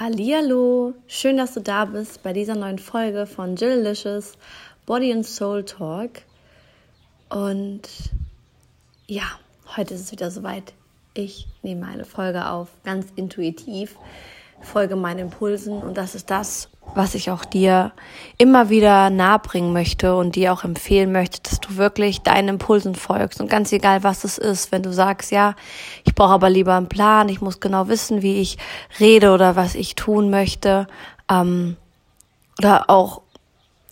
Hallihallo, schön, dass du da bist bei dieser neuen Folge von Jillicious Body and Soul Talk. Und ja, heute ist es wieder soweit. Ich nehme eine Folge auf, ganz intuitiv, folge meinen Impulsen und das ist das, was ich auch dir immer wieder nahebringen möchte und dir auch empfehlen möchte, dass du wirklich deinen Impulsen folgst. Und ganz egal, was es ist, wenn du sagst, ja, ich brauche aber lieber einen Plan, ich muss genau wissen, wie ich rede oder was ich tun möchte, ähm, oder auch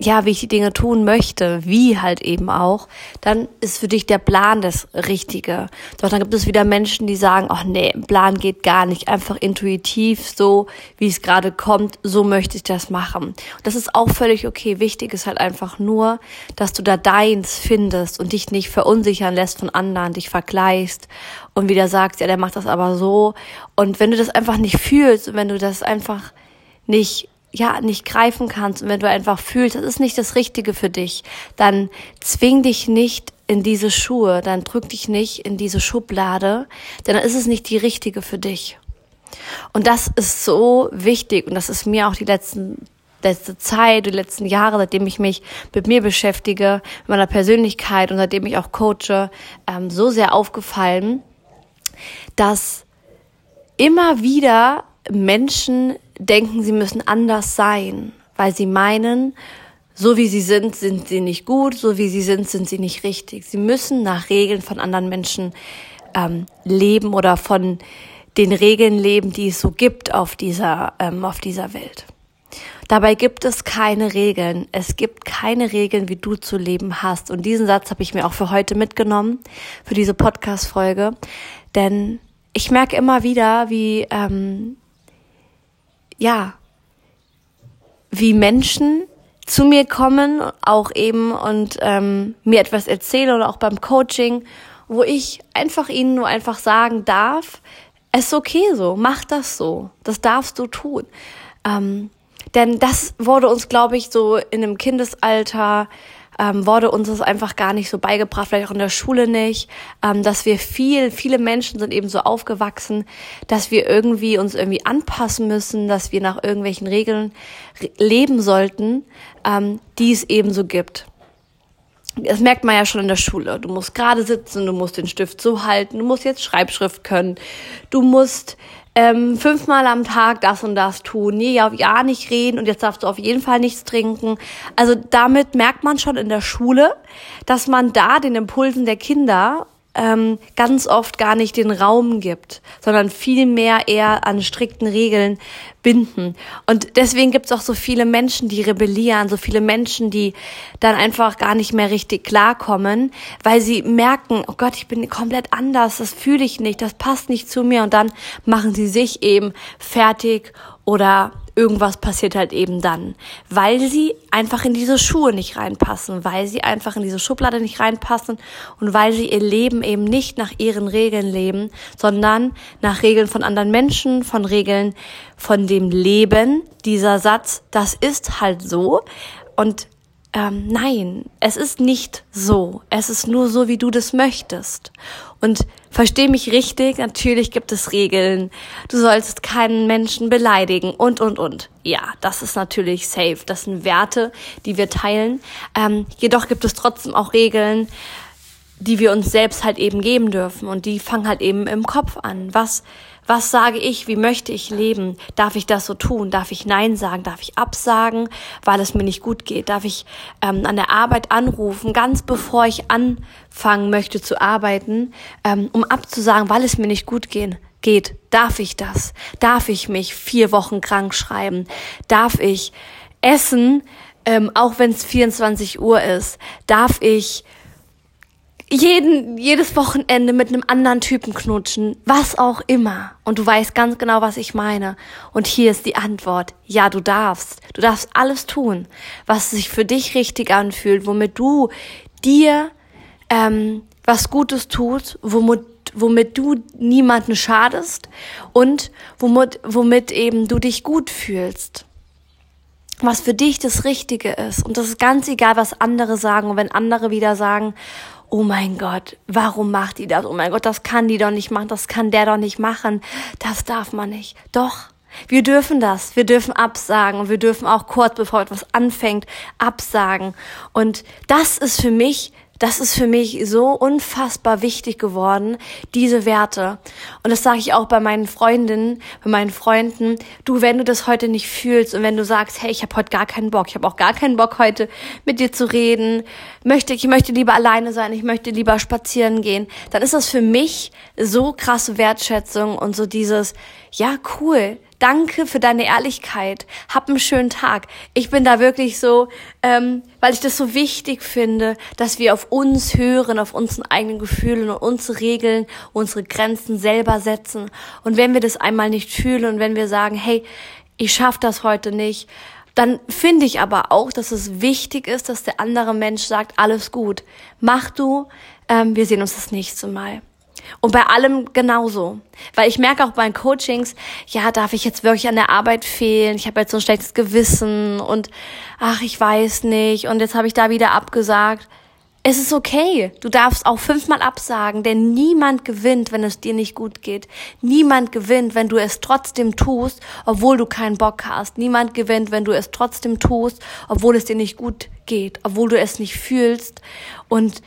ja, wie ich die Dinge tun möchte, wie halt eben auch, dann ist für dich der Plan das Richtige. Doch dann gibt es wieder Menschen, die sagen, ach nee, Plan geht gar nicht, einfach intuitiv, so wie es gerade kommt, so möchte ich das machen. das ist auch völlig okay. Wichtig ist halt einfach nur, dass du da deins findest und dich nicht verunsichern lässt von anderen, dich vergleichst und wieder sagst, ja, der macht das aber so. Und wenn du das einfach nicht fühlst und wenn du das einfach nicht ja nicht greifen kannst und wenn du einfach fühlst, das ist nicht das Richtige für dich, dann zwing dich nicht in diese Schuhe, dann drück dich nicht in diese Schublade, denn dann ist es nicht die richtige für dich. Und das ist so wichtig und das ist mir auch die letzten letzte Zeit, die letzten Jahre, seitdem ich mich mit mir beschäftige, mit meiner Persönlichkeit und seitdem ich auch coache, ähm, so sehr aufgefallen, dass immer wieder Menschen denken, sie müssen anders sein, weil sie meinen, so wie sie sind, sind sie nicht gut, so wie sie sind, sind sie nicht richtig. Sie müssen nach Regeln von anderen Menschen ähm, leben oder von den Regeln leben, die es so gibt auf dieser, ähm, auf dieser Welt. Dabei gibt es keine Regeln. Es gibt keine Regeln, wie du zu leben hast. Und diesen Satz habe ich mir auch für heute mitgenommen, für diese Podcast-Folge. Denn ich merke immer wieder, wie ähm, ja, wie Menschen zu mir kommen, auch eben und ähm, mir etwas erzählen oder auch beim Coaching, wo ich einfach ihnen nur einfach sagen darf, es ist okay so, mach das so, das darfst du tun. Ähm, denn das wurde uns, glaube ich, so in einem Kindesalter ähm, wurde uns das einfach gar nicht so beigebracht, vielleicht auch in der Schule nicht, ähm, dass wir viel, viele Menschen sind eben so aufgewachsen, dass wir irgendwie uns irgendwie anpassen müssen, dass wir nach irgendwelchen Regeln leben sollten, ähm, die es eben so gibt. Das merkt man ja schon in der Schule. Du musst gerade sitzen, du musst den Stift so halten, du musst jetzt Schreibschrift können, du musst ähm, fünfmal am Tag das und das tun, nee, ja, ja nicht reden und jetzt darfst du auf jeden Fall nichts trinken. Also damit merkt man schon in der Schule, dass man da den Impulsen der Kinder ähm, ganz oft gar nicht den Raum gibt, sondern viel mehr eher an strikten Regeln binden. Und deswegen gibt es auch so viele Menschen, die rebellieren, so viele Menschen, die dann einfach gar nicht mehr richtig klarkommen, weil sie merken, oh Gott, ich bin komplett anders, das fühle ich nicht, das passt nicht zu mir und dann machen sie sich eben fertig oder irgendwas passiert halt eben dann, weil sie einfach in diese Schuhe nicht reinpassen, weil sie einfach in diese Schublade nicht reinpassen und weil sie ihr Leben eben nicht nach ihren Regeln leben, sondern nach Regeln von anderen Menschen, von Regeln von dem Leben. Dieser Satz, das ist halt so und ähm, nein, es ist nicht so. Es ist nur so, wie du das möchtest. Und versteh mich richtig, natürlich gibt es Regeln. Du sollst keinen Menschen beleidigen und, und, und. Ja, das ist natürlich safe. Das sind Werte, die wir teilen. Ähm, jedoch gibt es trotzdem auch Regeln, die wir uns selbst halt eben geben dürfen. Und die fangen halt eben im Kopf an. Was was sage ich? Wie möchte ich leben? Darf ich das so tun? Darf ich Nein sagen? Darf ich absagen, weil es mir nicht gut geht? Darf ich ähm, an der Arbeit anrufen, ganz bevor ich anfangen möchte zu arbeiten, ähm, um abzusagen, weil es mir nicht gut gehen, geht? Darf ich das? Darf ich mich vier Wochen krank schreiben? Darf ich essen, ähm, auch wenn es 24 Uhr ist? Darf ich jeden, jedes Wochenende mit einem anderen Typen knutschen, was auch immer. Und du weißt ganz genau, was ich meine. Und hier ist die Antwort. Ja, du darfst. Du darfst alles tun, was sich für dich richtig anfühlt, womit du dir ähm, was Gutes tut, womit, womit du niemanden schadest und womit, womit eben du dich gut fühlst was für dich das Richtige ist. Und das ist ganz egal, was andere sagen. Und wenn andere wieder sagen, oh mein Gott, warum macht die das? Oh mein Gott, das kann die doch nicht machen, das kann der doch nicht machen, das darf man nicht. Doch, Wir dürfen das. Wir dürfen absagen und wir dürfen auch kurz bevor etwas anfängt absagen. Und das ist für mich das ist für mich so unfassbar wichtig geworden, diese Werte. Und das sage ich auch bei meinen Freundinnen, bei meinen Freunden. Du, wenn du das heute nicht fühlst und wenn du sagst, hey, ich habe heute gar keinen Bock, ich habe auch gar keinen Bock heute mit dir zu reden, möchte ich möchte lieber alleine sein, ich möchte lieber spazieren gehen, dann ist das für mich so krasse Wertschätzung und so dieses, ja cool, Danke für deine Ehrlichkeit. Hab einen schönen Tag. Ich bin da wirklich so, ähm, weil ich das so wichtig finde, dass wir auf uns hören, auf unseren eigenen Gefühlen und unsere Regeln, unsere Grenzen selber setzen. Und wenn wir das einmal nicht fühlen und wenn wir sagen, hey, ich schaff das heute nicht, dann finde ich aber auch, dass es wichtig ist, dass der andere Mensch sagt, alles gut, mach du, ähm, wir sehen uns das nächste Mal. Und bei allem genauso. Weil ich merke auch bei Coachings, ja, darf ich jetzt wirklich an der Arbeit fehlen? Ich habe jetzt so ein schlechtes Gewissen und ach, ich weiß nicht. Und jetzt habe ich da wieder abgesagt. Es ist okay. Du darfst auch fünfmal absagen, denn niemand gewinnt, wenn es dir nicht gut geht. Niemand gewinnt, wenn du es trotzdem tust, obwohl du keinen Bock hast. Niemand gewinnt, wenn du es trotzdem tust, obwohl es dir nicht gut geht, obwohl du es nicht fühlst und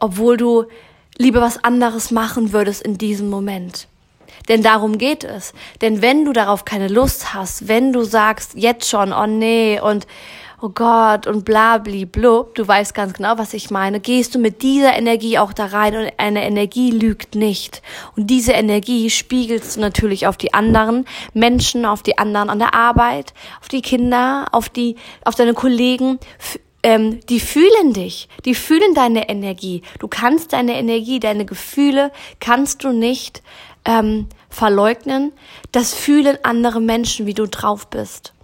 obwohl du lieber was anderes machen würdest in diesem Moment. Denn darum geht es. Denn wenn du darauf keine Lust hast, wenn du sagst jetzt schon, oh nee und oh Gott und bla bli blub, du weißt ganz genau, was ich meine, gehst du mit dieser Energie auch da rein und eine Energie lügt nicht. Und diese Energie spiegelst du natürlich auf die anderen Menschen, auf die anderen an der Arbeit, auf die Kinder, auf die, auf deine Kollegen, ähm, die fühlen dich, die fühlen deine Energie. Du kannst deine Energie, deine Gefühle kannst du nicht ähm, verleugnen. Das fühlen andere Menschen, wie du drauf bist.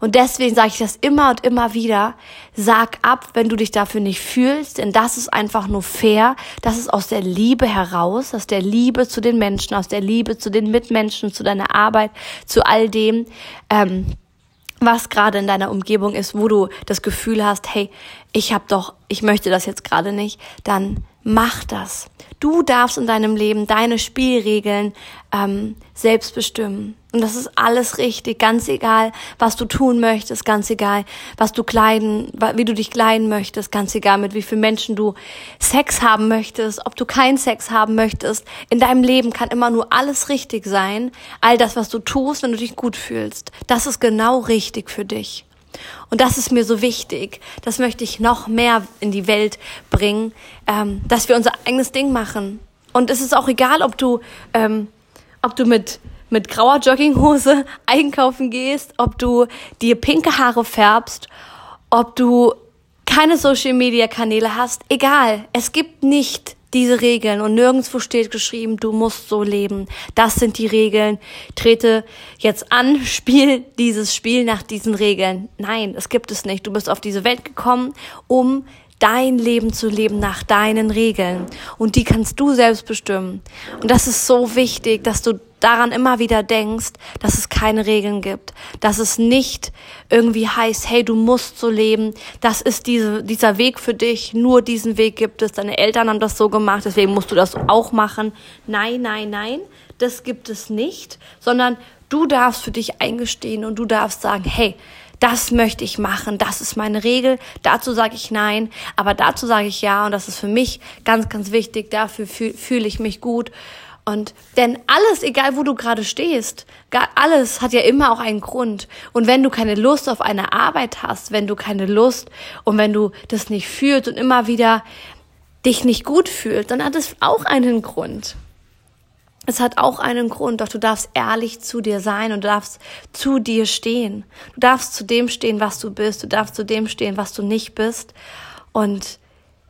Und deswegen sage ich das immer und immer wieder. Sag ab, wenn du dich dafür nicht fühlst, denn das ist einfach nur fair. Das ist aus der Liebe heraus, aus der Liebe zu den Menschen, aus der Liebe zu den Mitmenschen, zu deiner Arbeit, zu all dem. Ähm, was gerade in deiner Umgebung ist, wo du das Gefühl hast, hey, ich habe doch, ich möchte das jetzt gerade nicht, dann mach das. Du darfst in deinem Leben deine Spielregeln ähm, selbst bestimmen. Und das ist alles richtig, ganz egal, was du tun möchtest, ganz egal, was du kleiden, wie du dich kleiden möchtest, ganz egal, mit wie vielen Menschen du Sex haben möchtest, ob du keinen Sex haben möchtest. In deinem Leben kann immer nur alles richtig sein. All das, was du tust, wenn du dich gut fühlst. Das ist genau richtig für dich. Und das ist mir so wichtig. Das möchte ich noch mehr in die Welt bringen, ähm, dass wir unser eigenes Ding machen. Und es ist auch egal, ob du, ähm, ob du mit mit grauer Jogginghose einkaufen gehst, ob du dir pinke Haare färbst, ob du keine Social Media Kanäle hast, egal. Es gibt nicht diese Regeln und nirgendwo steht geschrieben, du musst so leben. Das sind die Regeln. Trete jetzt an, spiel dieses Spiel nach diesen Regeln. Nein, es gibt es nicht. Du bist auf diese Welt gekommen, um dein Leben zu leben nach deinen Regeln. Und die kannst du selbst bestimmen. Und das ist so wichtig, dass du daran immer wieder denkst, dass es keine Regeln gibt, dass es nicht irgendwie heißt, hey, du musst so leben, das ist diese, dieser Weg für dich, nur diesen Weg gibt es, deine Eltern haben das so gemacht, deswegen musst du das auch machen. Nein, nein, nein, das gibt es nicht, sondern du darfst für dich eingestehen und du darfst sagen, hey, das möchte ich machen, das ist meine Regel, dazu sage ich nein, aber dazu sage ich ja. Und das ist für mich ganz, ganz wichtig, dafür fühle fühl ich mich gut und denn alles, egal wo du gerade stehst, alles hat ja immer auch einen Grund. Und wenn du keine Lust auf eine Arbeit hast, wenn du keine Lust und wenn du das nicht fühlst und immer wieder dich nicht gut fühlst, dann hat es auch einen Grund. Es hat auch einen Grund, doch du darfst ehrlich zu dir sein und du darfst zu dir stehen. Du darfst zu dem stehen, was du bist. Du darfst zu dem stehen, was du nicht bist. Und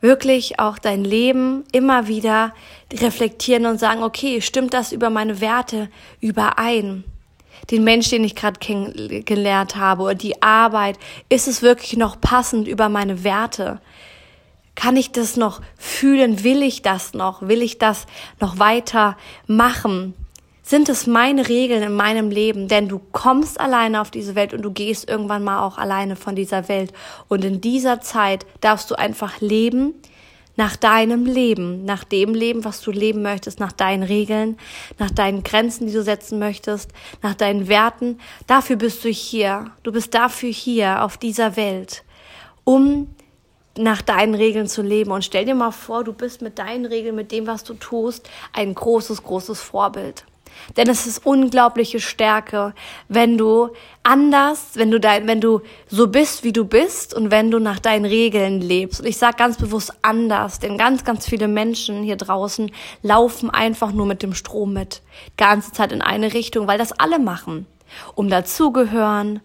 wirklich auch dein Leben immer wieder reflektieren und sagen, okay, stimmt das über meine Werte überein? Den Mensch, den ich gerade kennengelernt habe oder die Arbeit, ist es wirklich noch passend über meine Werte? Kann ich das noch fühlen? Will ich das noch? Will ich das noch weiter machen? Sind es meine Regeln in meinem Leben, denn du kommst alleine auf diese Welt und du gehst irgendwann mal auch alleine von dieser Welt. Und in dieser Zeit darfst du einfach leben nach deinem Leben, nach dem Leben, was du leben möchtest, nach deinen Regeln, nach deinen Grenzen, die du setzen möchtest, nach deinen Werten. Dafür bist du hier. Du bist dafür hier auf dieser Welt, um nach deinen Regeln zu leben. Und stell dir mal vor, du bist mit deinen Regeln, mit dem, was du tust, ein großes, großes Vorbild. Denn es ist unglaubliche Stärke, wenn du anders, wenn du dein, wenn du so bist, wie du bist und wenn du nach deinen Regeln lebst. Und ich sage ganz bewusst anders, denn ganz, ganz viele Menschen hier draußen laufen einfach nur mit dem Strom mit. Ganze Zeit in eine Richtung, weil das alle machen um dazugehören,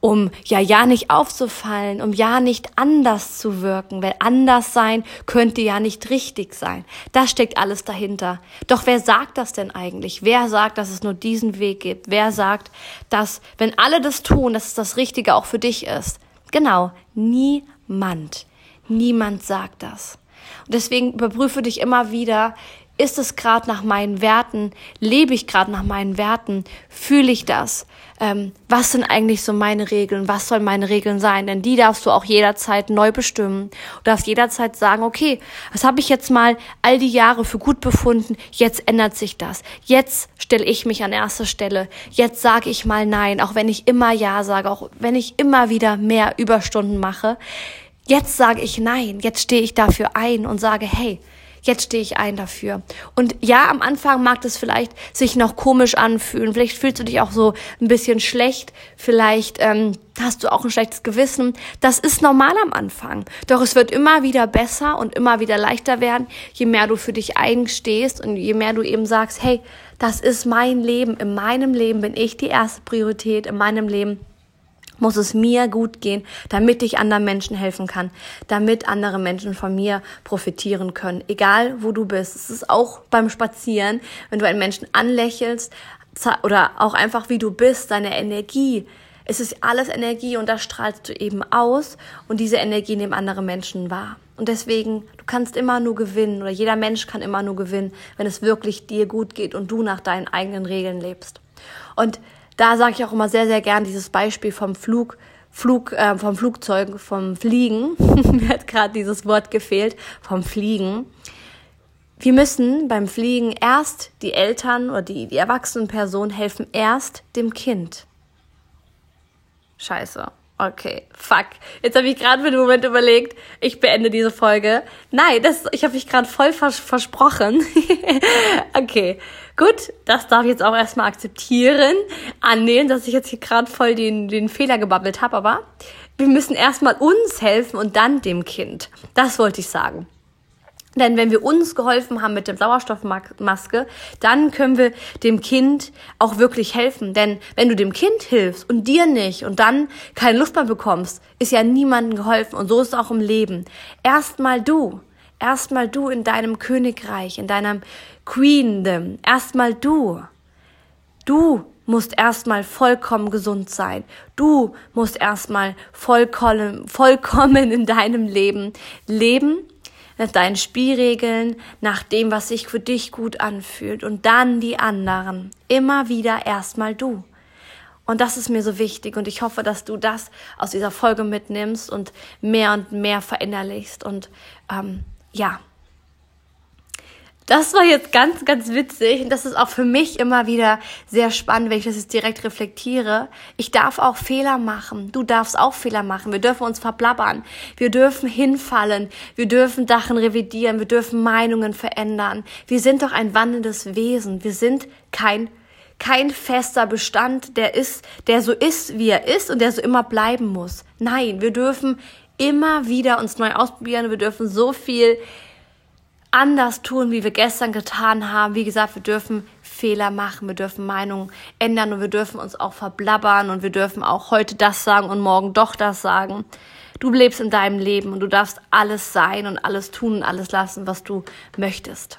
um ja ja nicht aufzufallen, um ja nicht anders zu wirken, weil anders sein könnte ja nicht richtig sein. Das steckt alles dahinter. Doch wer sagt das denn eigentlich? Wer sagt, dass es nur diesen Weg gibt? Wer sagt, dass wenn alle das tun, dass es das Richtige auch für dich ist? Genau, niemand. Niemand sagt das. Und deswegen überprüfe dich immer wieder, ist es gerade nach meinen Werten? Lebe ich gerade nach meinen Werten? Fühle ich das? Ähm, was sind eigentlich so meine Regeln? Was sollen meine Regeln sein? Denn die darfst du auch jederzeit neu bestimmen. Du darfst jederzeit sagen, okay, was habe ich jetzt mal all die Jahre für gut befunden? Jetzt ändert sich das. Jetzt stelle ich mich an erster Stelle. Jetzt sage ich mal Nein, auch wenn ich immer Ja sage, auch wenn ich immer wieder mehr Überstunden mache. Jetzt sage ich Nein. Jetzt stehe ich dafür ein und sage, hey, jetzt stehe ich ein dafür. Und ja, am Anfang mag das vielleicht sich noch komisch anfühlen. Vielleicht fühlst du dich auch so ein bisschen schlecht. Vielleicht ähm, hast du auch ein schlechtes Gewissen. Das ist normal am Anfang. Doch es wird immer wieder besser und immer wieder leichter werden, je mehr du für dich einstehst und je mehr du eben sagst, hey, das ist mein Leben. In meinem Leben bin ich die erste Priorität. In meinem Leben muss es mir gut gehen, damit ich anderen Menschen helfen kann, damit andere Menschen von mir profitieren können, egal wo du bist. Es ist auch beim Spazieren, wenn du einen Menschen anlächelst oder auch einfach wie du bist, deine Energie. Es ist alles Energie und das strahlst du eben aus und diese Energie nehmen andere Menschen wahr. Und deswegen, du kannst immer nur gewinnen oder jeder Mensch kann immer nur gewinnen, wenn es wirklich dir gut geht und du nach deinen eigenen Regeln lebst. Und da sage ich auch immer sehr, sehr gern dieses Beispiel vom Flug, Flug, äh, vom Flugzeug, vom Fliegen. Mir hat gerade dieses Wort gefehlt, vom Fliegen. Wir müssen beim Fliegen erst die Eltern oder die, die erwachsenen Personen helfen erst dem Kind. Scheiße. Okay, fuck. Jetzt habe ich gerade für den Moment überlegt, ich beende diese Folge. Nein, das, ich habe mich gerade voll vers versprochen. okay, gut, das darf ich jetzt auch erstmal akzeptieren, annehmen, dass ich jetzt hier gerade voll den, den Fehler gebabbelt habe, aber wir müssen erstmal uns helfen und dann dem Kind. Das wollte ich sagen. Denn wenn wir uns geholfen haben mit der Sauerstoffmaske, dann können wir dem Kind auch wirklich helfen. Denn wenn du dem Kind hilfst und dir nicht und dann keine Luft mehr bekommst, ist ja niemandem geholfen. Und so ist es auch im Leben. Erstmal du. Erstmal du in deinem Königreich, in deinem Queendom. Erstmal du. Du musst erstmal vollkommen gesund sein. Du musst erstmal vollkommen, vollkommen in deinem Leben leben nach deinen Spielregeln, nach dem, was sich für dich gut anfühlt und dann die anderen. Immer wieder erstmal du. Und das ist mir so wichtig und ich hoffe, dass du das aus dieser Folge mitnimmst und mehr und mehr verinnerlichst und ähm, ja, das war jetzt ganz, ganz witzig und das ist auch für mich immer wieder sehr spannend, wenn ich das jetzt direkt reflektiere. Ich darf auch Fehler machen. Du darfst auch Fehler machen. Wir dürfen uns verblabbern. Wir dürfen hinfallen. Wir dürfen Sachen revidieren. Wir dürfen Meinungen verändern. Wir sind doch ein wandelndes Wesen. Wir sind kein kein fester Bestand, der ist, der so ist, wie er ist und der so immer bleiben muss. Nein, wir dürfen immer wieder uns neu ausprobieren. Wir dürfen so viel anders tun, wie wir gestern getan haben. Wie gesagt, wir dürfen Fehler machen, wir dürfen Meinungen ändern und wir dürfen uns auch verblabbern und wir dürfen auch heute das sagen und morgen doch das sagen. Du lebst in deinem Leben und du darfst alles sein und alles tun und alles lassen, was du möchtest.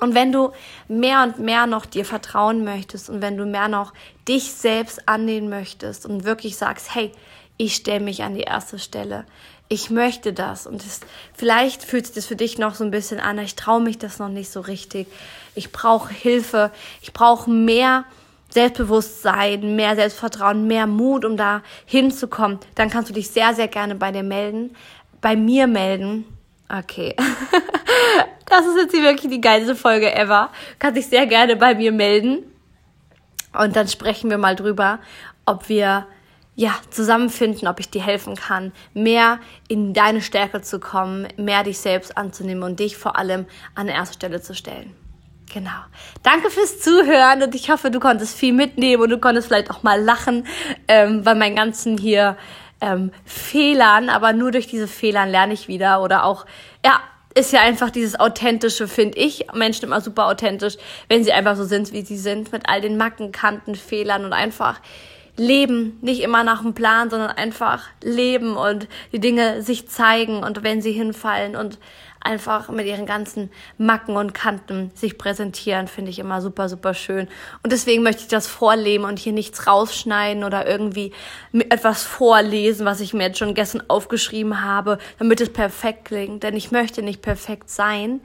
Und wenn du mehr und mehr noch dir vertrauen möchtest und wenn du mehr noch dich selbst annehmen möchtest und wirklich sagst, hey, ich stelle mich an die erste Stelle, ich möchte das. Und es, vielleicht fühlt sich das für dich noch so ein bisschen an, ich traue mich das noch nicht so richtig. Ich brauche Hilfe, ich brauche mehr Selbstbewusstsein, mehr Selbstvertrauen, mehr Mut, um da hinzukommen. Dann kannst du dich sehr, sehr gerne bei dir melden, bei mir melden. Okay. Das ist jetzt wirklich die geilste Folge ever. Kann sich sehr gerne bei mir melden. Und dann sprechen wir mal drüber, ob wir ja, zusammenfinden, ob ich dir helfen kann, mehr in deine Stärke zu kommen, mehr dich selbst anzunehmen und dich vor allem an erste Stelle zu stellen. Genau. Danke fürs Zuhören und ich hoffe, du konntest viel mitnehmen und du konntest vielleicht auch mal lachen ähm, bei meinen ganzen hier ähm, Fehlern, aber nur durch diese Fehlern lerne ich wieder oder auch, ja, ist ja einfach dieses Authentische, finde ich. Menschen immer super authentisch, wenn sie einfach so sind, wie sie sind, mit all den Macken, Kanten, Fehlern und einfach leben, nicht immer nach dem Plan, sondern einfach leben und die Dinge sich zeigen und wenn sie hinfallen und einfach mit ihren ganzen Macken und Kanten sich präsentieren, finde ich immer super, super schön. Und deswegen möchte ich das vorleben und hier nichts rausschneiden oder irgendwie etwas vorlesen, was ich mir jetzt schon gestern aufgeschrieben habe, damit es perfekt klingt. Denn ich möchte nicht perfekt sein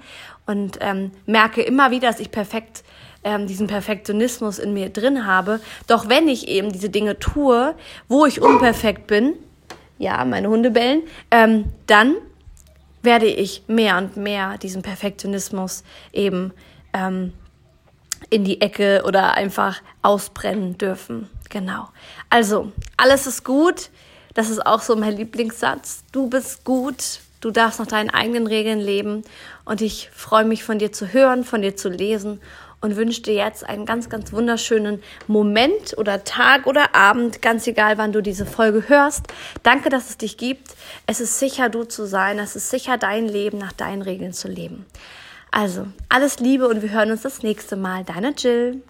und ähm, merke immer wieder, dass ich perfekt ähm, diesen Perfektionismus in mir drin habe. Doch wenn ich eben diese Dinge tue, wo ich unperfekt bin, ja, meine Hunde bellen, ähm, dann werde ich mehr und mehr diesen Perfektionismus eben ähm, in die Ecke oder einfach ausbrennen dürfen. Genau. Also, alles ist gut. Das ist auch so mein Lieblingssatz. Du bist gut. Du darfst nach deinen eigenen Regeln leben. Und ich freue mich von dir zu hören, von dir zu lesen und wünsche dir jetzt einen ganz, ganz wunderschönen Moment oder Tag oder Abend, ganz egal, wann du diese Folge hörst. Danke, dass es dich gibt. Es ist sicher, du zu sein. Es ist sicher, dein Leben nach deinen Regeln zu leben. Also, alles Liebe und wir hören uns das nächste Mal. Deine Jill.